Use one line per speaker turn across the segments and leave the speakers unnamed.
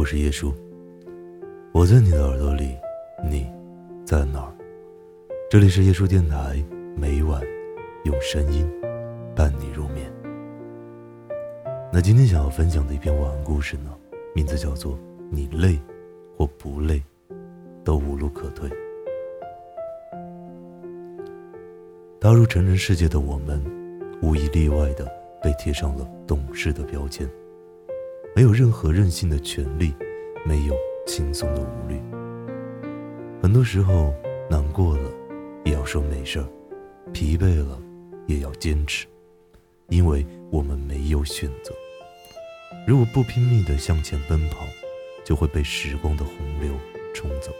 我是叶叔，我在你的耳朵里，你在哪儿？这里是叶叔电台，每晚用声音伴你入眠。那今天想要分享的一篇晚安故事呢，名字叫做《你累或不累，都无路可退》。踏入成人世界的我们，无一例外的被贴上了懂事的标签。没有任何任性的权利，没有轻松的无虑。很多时候，难过了也要说没事儿，疲惫了也要坚持，因为我们没有选择。如果不拼命的向前奔跑，就会被时光的洪流冲走。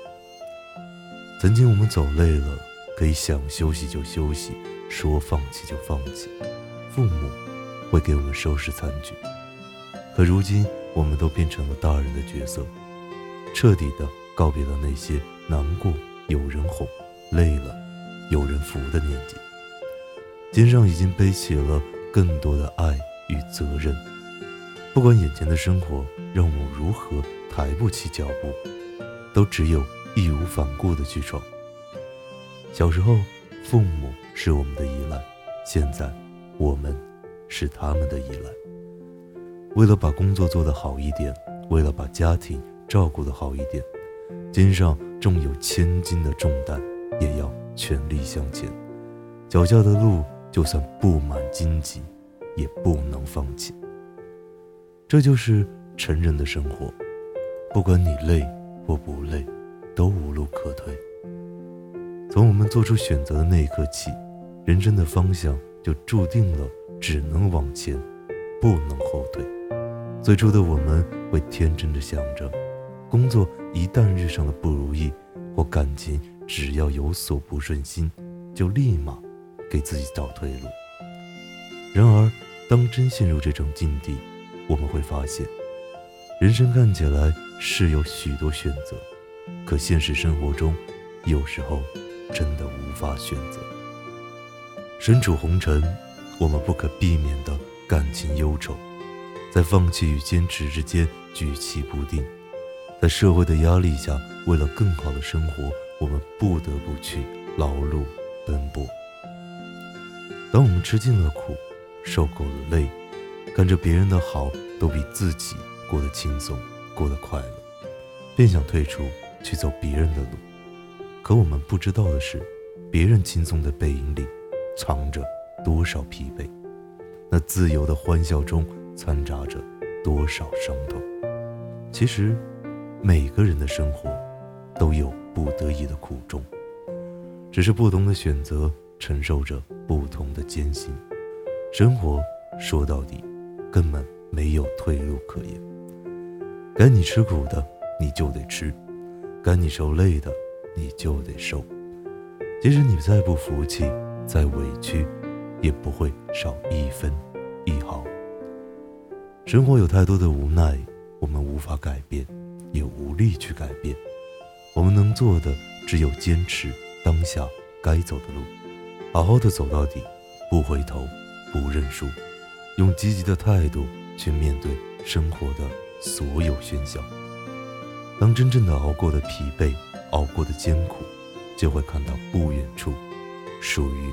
曾经我们走累了，可以想休息就休息，说放弃就放弃，父母会给我们收拾残局。可如今，我们都变成了大人的角色，彻底的告别了那些难过有人哄、累了有人扶的年纪，肩上已经背起了更多的爱与责任。不管眼前的生活让我如何抬不起脚步，都只有义无反顾的去闯。小时候，父母是我们的依赖，现在，我们是他们的依赖。为了把工作做得好一点，为了把家庭照顾得好一点，肩上重有千斤的重担，也要全力向前。脚下的路就算布满荆棘，也不能放弃。这就是成人的生活，不管你累或不累，都无路可退。从我们做出选择的那一刻起，人生的方向就注定了只能往前，不能后退。最初的我们会天真的想着，工作一旦遇上了不如意，或感情只要有所不顺心，就立马给自己找退路。然而，当真陷入这种境地，我们会发现，人生看起来是有许多选择，可现实生活中，有时候真的无法选择。身处红尘，我们不可避免的感情忧愁。在放弃与坚持之间举棋不定，在社会的压力下，为了更好的生活，我们不得不去劳碌奔波。当我们吃尽了苦，受够了累，看着别人的好都比自己过得轻松，过得快乐，便想退出去走别人的路。可我们不知道的是，别人轻松的背影里，藏着多少疲惫。那自由的欢笑中。掺杂着多少伤痛？其实，每个人的生活都有不得已的苦衷，只是不同的选择承受着不同的艰辛。生活说到底，根本没有退路可言。该你吃苦的，你就得吃；该你受累的，你就得受。即使你再不服气，再委屈，也不会少一分一毫。生活有太多的无奈，我们无法改变，也无力去改变。我们能做的只有坚持当下该走的路，好好的走到底，不回头，不认输，用积极的态度去面对生活的所有喧嚣。当真正的熬过的疲惫，熬过的艰苦，就会看到不远处属于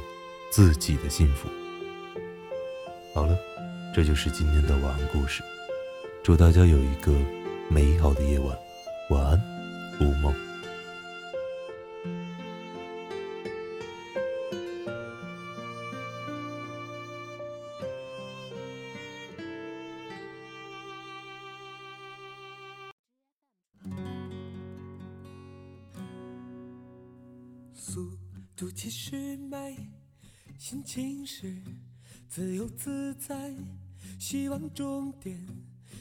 自己的幸福。好了。这就是今天的晚安故事，祝大家有一个美好的夜晚，晚安，无梦。
速度七十迈，心情是自由自在。希望终点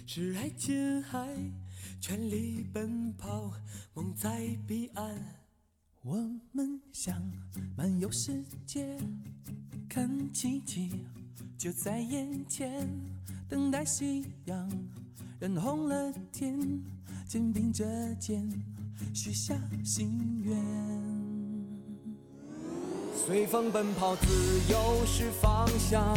是爱琴海，全力奔跑，梦在彼岸。我们想漫游世界，看奇迹就在眼前，等待夕阳染红了天，肩并着肩许下心愿。随风奔跑，自由是方向。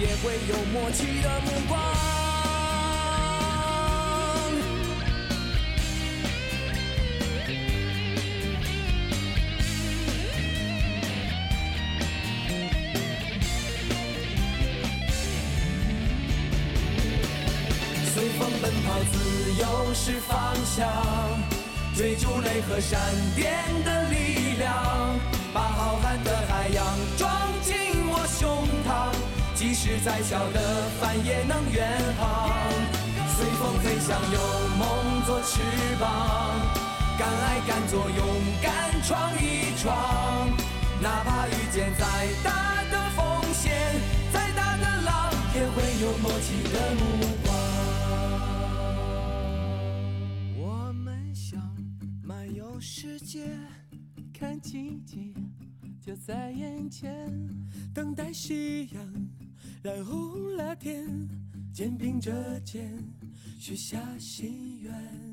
也会有默契的目光。随风奔跑，自由是方向，追逐雷和闪电的力量，把浩瀚的海洋装进，即使再小的帆也能远航。随风飞翔，有梦做翅膀，敢爱敢做，勇敢闯一闯。哪怕遇见再大的风险，再大的浪，也会有默契的目光。我们想漫游世界，看奇迹就在眼前，等待夕阳染红了天，肩并着肩许下心愿。